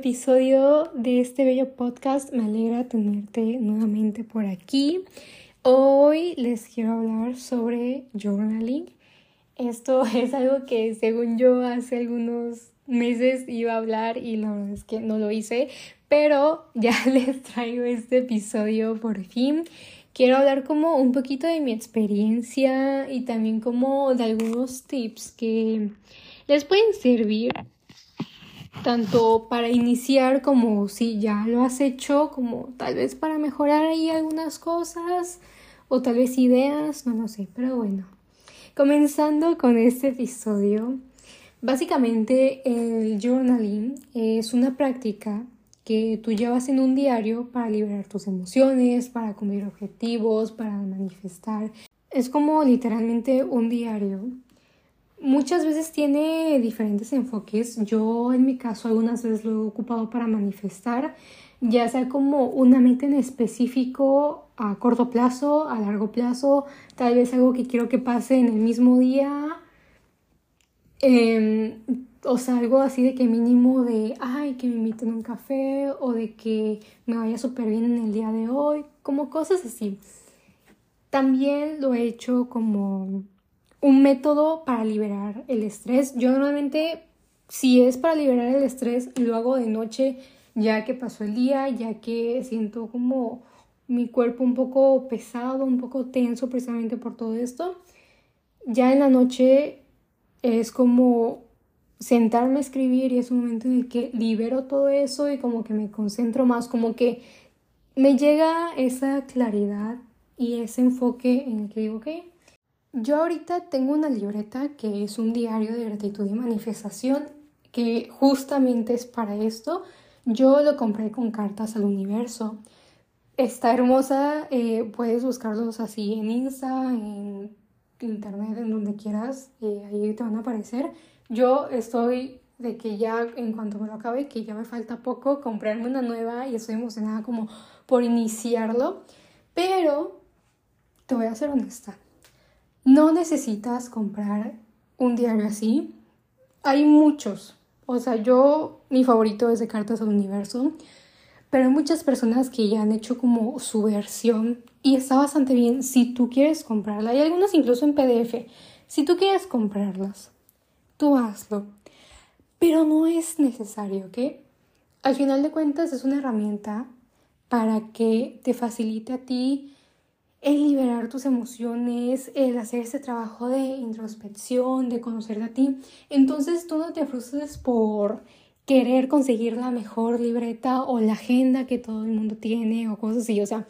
episodio de este bello podcast. Me alegra tenerte nuevamente por aquí. Hoy les quiero hablar sobre journaling. Esto es algo que según yo hace algunos meses iba a hablar y la verdad es que no lo hice, pero ya les traigo este episodio por fin. Quiero hablar como un poquito de mi experiencia y también como de algunos tips que les pueden servir tanto para iniciar como si ya lo has hecho, como tal vez para mejorar ahí algunas cosas o tal vez ideas, no lo sé, pero bueno. Comenzando con este episodio, básicamente el journaling es una práctica que tú llevas en un diario para liberar tus emociones, para cumplir objetivos, para manifestar. Es como literalmente un diario Muchas veces tiene diferentes enfoques. Yo en mi caso algunas veces lo he ocupado para manifestar, ya sea como una mente en específico a corto plazo, a largo plazo, tal vez algo que quiero que pase en el mismo día. Em, o sea, algo así de que mínimo de, ay, que me inviten a un café o de que me vaya súper bien en el día de hoy, como cosas así. También lo he hecho como un método para liberar el estrés. Yo normalmente, si es para liberar el estrés, lo hago de noche ya que pasó el día, ya que siento como mi cuerpo un poco pesado, un poco tenso precisamente por todo esto. Ya en la noche es como sentarme a escribir y es un momento en el que libero todo eso y como que me concentro más, como que me llega esa claridad y ese enfoque en el que digo, ok, yo ahorita tengo una libreta que es un diario de gratitud y manifestación que justamente es para esto. Yo lo compré con cartas al universo. Está hermosa, eh, puedes buscarlos así en Insta, en internet, en donde quieras, eh, ahí te van a aparecer. Yo estoy de que ya en cuanto me lo acabe, que ya me falta poco, comprarme una nueva y estoy emocionada como por iniciarlo. Pero te voy a ser honesta, no necesitas comprar un diario así. Hay muchos. O sea, yo, mi favorito es de Cartas al Universo. Pero hay muchas personas que ya han hecho como su versión y está bastante bien si tú quieres comprarla. Hay algunas incluso en PDF. Si tú quieres comprarlas, tú hazlo. Pero no es necesario, ¿ok? Al final de cuentas es una herramienta para que te facilite a ti el liberar tus emociones, el hacer ese trabajo de introspección, de conocerte a ti. Entonces tú no te frustres por querer conseguir la mejor libreta o la agenda que todo el mundo tiene o cosas así. O sea,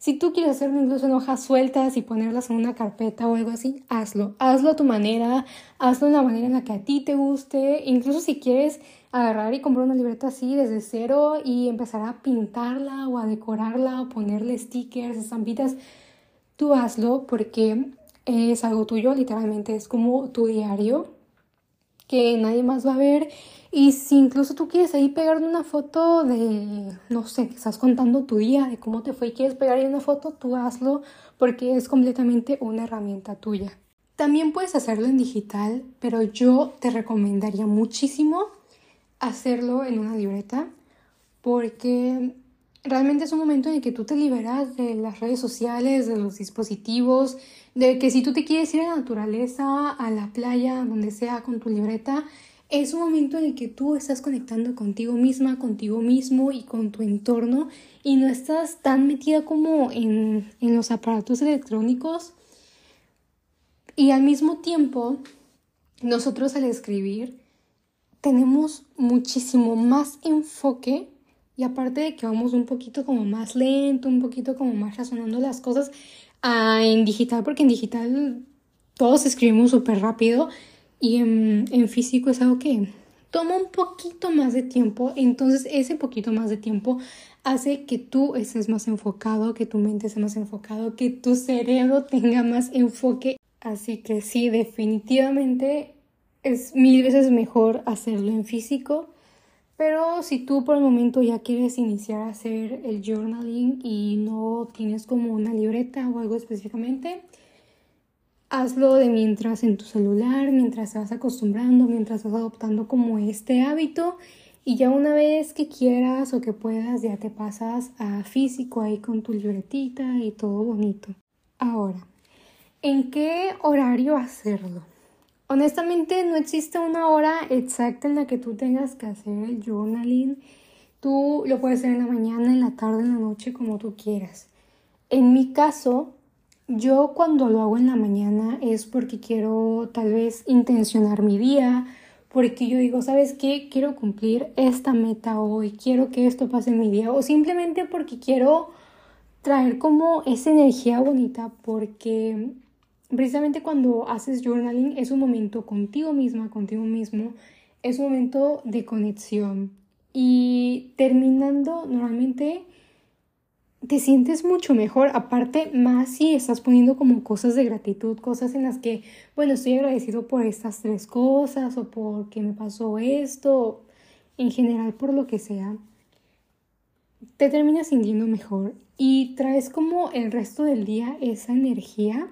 si tú quieres hacerlo incluso en hojas sueltas y ponerlas en una carpeta o algo así, hazlo. Hazlo a tu manera, hazlo de la manera en la que a ti te guste. Incluso si quieres agarrar y comprar una libreta así desde cero y empezar a pintarla o a decorarla o ponerle stickers, estampitas, tú hazlo porque es algo tuyo, literalmente es como tu diario que nadie más va a ver y si incluso tú quieres ahí pegar una foto de, no sé, que estás contando tu día, de cómo te fue y quieres pegar ahí una foto, tú hazlo porque es completamente una herramienta tuya. También puedes hacerlo en digital, pero yo te recomendaría muchísimo hacerlo en una libreta porque realmente es un momento en el que tú te liberas de las redes sociales, de los dispositivos, de que si tú te quieres ir a la naturaleza, a la playa, donde sea, con tu libreta, es un momento en el que tú estás conectando contigo misma, contigo mismo y con tu entorno y no estás tan metida como en, en los aparatos electrónicos. Y al mismo tiempo, nosotros al escribir tenemos muchísimo más enfoque y aparte de que vamos un poquito como más lento, un poquito como más razonando las cosas ah, en digital, porque en digital todos escribimos súper rápido y en, en físico es algo que toma un poquito más de tiempo. Entonces ese poquito más de tiempo hace que tú estés más enfocado, que tu mente esté más enfocado, que tu cerebro tenga más enfoque. Así que sí, definitivamente es mil veces mejor hacerlo en físico. Pero si tú por el momento ya quieres iniciar a hacer el journaling y no tienes como una libreta o algo específicamente, hazlo de mientras en tu celular, mientras te vas acostumbrando, mientras vas adoptando como este hábito Y ya una vez que quieras o que puedas, ya te pasas a físico ahí con tu libretita y todo bonito. Ahora, ¿en qué horario hacerlo? Honestamente no existe una hora exacta en la que tú tengas que hacer el journaling. Tú lo puedes hacer en la mañana, en la tarde, en la noche, como tú quieras. En mi caso, yo cuando lo hago en la mañana es porque quiero tal vez intencionar mi día, porque yo digo, ¿sabes qué? Quiero cumplir esta meta hoy, quiero que esto pase en mi día, o simplemente porque quiero traer como esa energía bonita, porque precisamente cuando haces journaling es un momento contigo misma, contigo mismo, es un momento de conexión. Y terminando, normalmente te sientes mucho mejor, aparte más si estás poniendo como cosas de gratitud, cosas en las que, bueno, estoy agradecido por estas tres cosas o porque me pasó esto, en general por lo que sea, te terminas sintiendo mejor y traes como el resto del día esa energía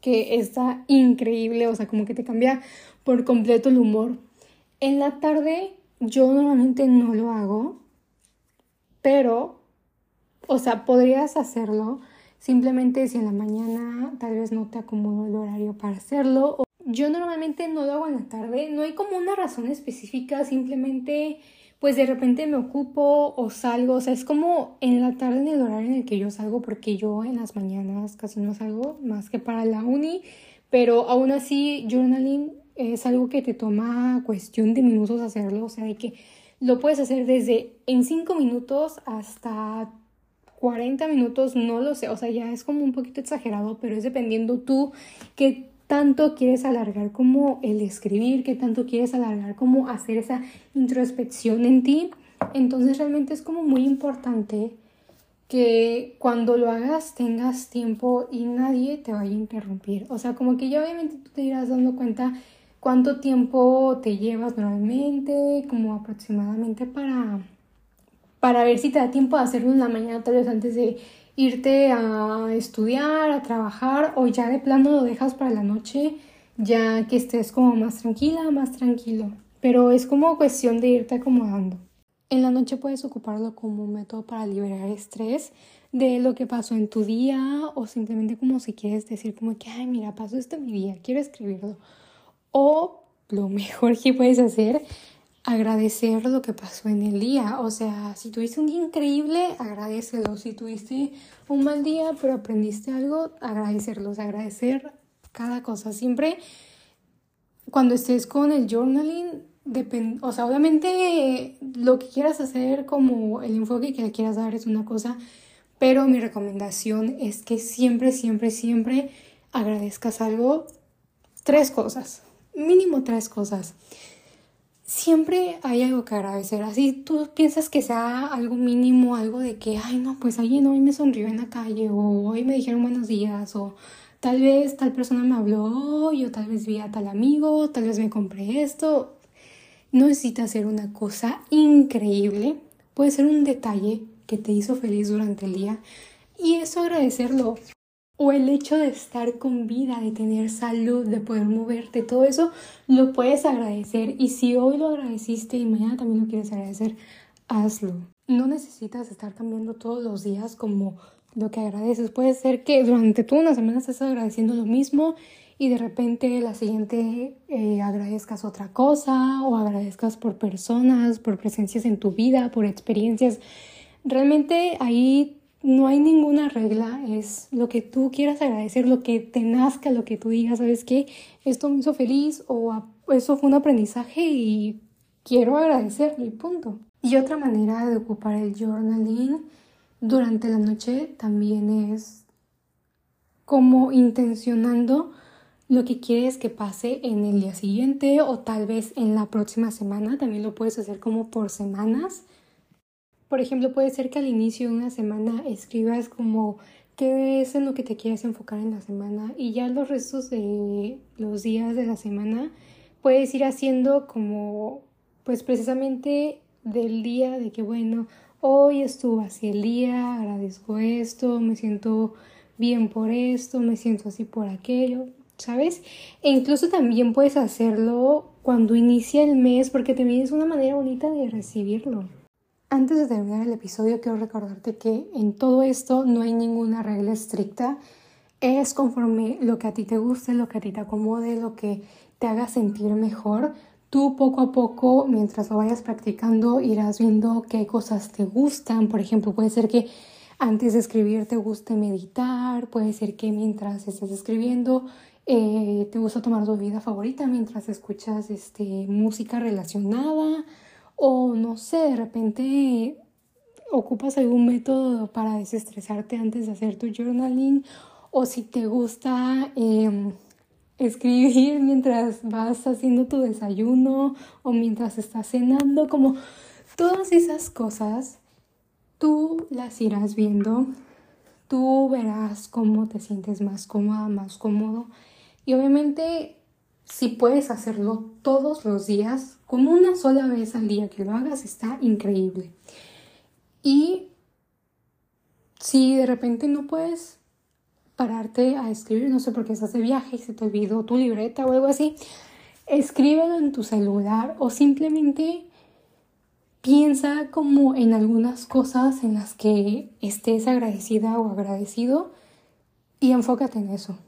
que está increíble, o sea, como que te cambia por completo el humor. En la tarde yo normalmente no lo hago, pero o sea, podrías hacerlo simplemente si en la mañana tal vez no te acomodo el horario para hacerlo. Yo normalmente no lo hago en la tarde, no hay como una razón específica, simplemente pues de repente me ocupo o salgo, o sea, es como en la tarde en el horario en el que yo salgo porque yo en las mañanas casi no salgo más que para la uni, pero aún así journaling es algo que te toma cuestión de minutos hacerlo, o sea, de que lo puedes hacer desde en cinco minutos hasta 40 minutos, no lo sé, o sea, ya es como un poquito exagerado, pero es dependiendo tú qué tanto quieres alargar como el escribir, qué tanto quieres alargar como hacer esa introspección en ti. Entonces realmente es como muy importante que cuando lo hagas tengas tiempo y nadie te vaya a interrumpir. O sea, como que ya obviamente tú te irás dando cuenta cuánto tiempo te llevas normalmente, como aproximadamente para para ver si te da tiempo de hacerlo en la mañana, tal vez antes de irte a estudiar, a trabajar, o ya de plano lo dejas para la noche, ya que estés como más tranquila, más tranquilo. Pero es como cuestión de irte acomodando. En la noche puedes ocuparlo como método para liberar estrés de lo que pasó en tu día o simplemente como si quieres decir como que, ay, mira, pasó esto en mi día, quiero escribirlo. O lo mejor que puedes hacer agradecer lo que pasó en el día. O sea, si tuviste un día increíble, agradecelo. Si tuviste un mal día, pero aprendiste algo, agradecerlos, agradecer cada cosa. Siempre cuando estés con el journaling, o sea, obviamente lo que quieras hacer, como el enfoque que le quieras dar es una cosa, pero mi recomendación es que siempre, siempre, siempre agradezcas algo. Tres cosas, mínimo tres cosas siempre hay algo que agradecer. Así tú piensas que sea algo mínimo, algo de que, ay, no, pues alguien hoy me sonrió en la calle, o hoy me dijeron buenos días, o tal vez tal persona me habló, yo tal vez vi a tal amigo, tal vez me compré esto. No necesita ser una cosa increíble, puede ser un detalle que te hizo feliz durante el día y eso agradecerlo o el hecho de estar con vida, de tener salud, de poder moverte, todo eso lo puedes agradecer y si hoy lo agradeciste y mañana también lo quieres agradecer, hazlo. No necesitas estar cambiando todos los días como lo que agradeces. Puede ser que durante toda una semana estés agradeciendo lo mismo y de repente la siguiente eh, agradezcas otra cosa o agradezcas por personas, por presencias en tu vida, por experiencias. Realmente ahí no hay ninguna regla, es lo que tú quieras agradecer, lo que te nazca, lo que tú digas, ¿sabes qué? Esto me hizo feliz o eso fue un aprendizaje y quiero agradecerlo y punto. Y otra manera de ocupar el journaling durante la noche también es como intencionando lo que quieres que pase en el día siguiente o tal vez en la próxima semana. También lo puedes hacer como por semanas por ejemplo, puede ser que al inicio de una semana escribas como qué es en lo que te quieres enfocar en la semana y ya los restos de los días de la semana puedes ir haciendo como pues precisamente del día de que bueno, hoy estuvo así el día, agradezco esto, me siento bien por esto, me siento así por aquello, ¿sabes? E incluso también puedes hacerlo cuando inicia el mes porque también es una manera bonita de recibirlo. Antes de terminar el episodio quiero recordarte que en todo esto no hay ninguna regla estricta. Es conforme lo que a ti te guste, lo que a ti te acomode, lo que te haga sentir mejor. Tú poco a poco, mientras lo vayas practicando, irás viendo qué cosas te gustan. Por ejemplo, puede ser que antes de escribir te guste meditar, puede ser que mientras estés escribiendo eh, te gusta tomar tu bebida favorita mientras escuchas este, música relacionada o no sé, de repente ocupas algún método para desestresarte antes de hacer tu journaling o si te gusta em, escribir mientras vas haciendo tu desayuno o mientras estás cenando, como todas esas cosas, tú las irás viendo, tú verás cómo te sientes más cómoda, más cómodo. Y obviamente si puedes hacerlo todos los días, como una sola vez al día que lo hagas, está increíble. Y si de repente no puedes pararte a escribir, no sé por qué estás de viaje y se te olvidó tu libreta o algo así, escríbelo en tu celular o simplemente piensa como en algunas cosas en las que estés agradecida o agradecido y enfócate en eso.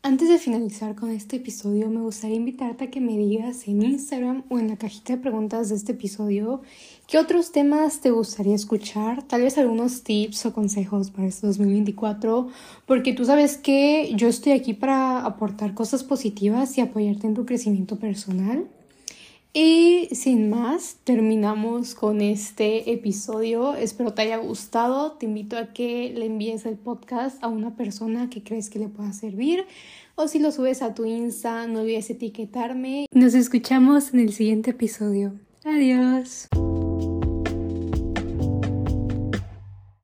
Antes de finalizar con este episodio, me gustaría invitarte a que me digas en Instagram o en la cajita de preguntas de este episodio qué otros temas te gustaría escuchar, tal vez algunos tips o consejos para este 2024, porque tú sabes que yo estoy aquí para aportar cosas positivas y apoyarte en tu crecimiento personal. Y sin más, terminamos con este episodio. Espero te haya gustado. Te invito a que le envíes el podcast a una persona que crees que le pueda servir. O si lo subes a tu Insta, no olvides etiquetarme. Nos escuchamos en el siguiente episodio. Adiós.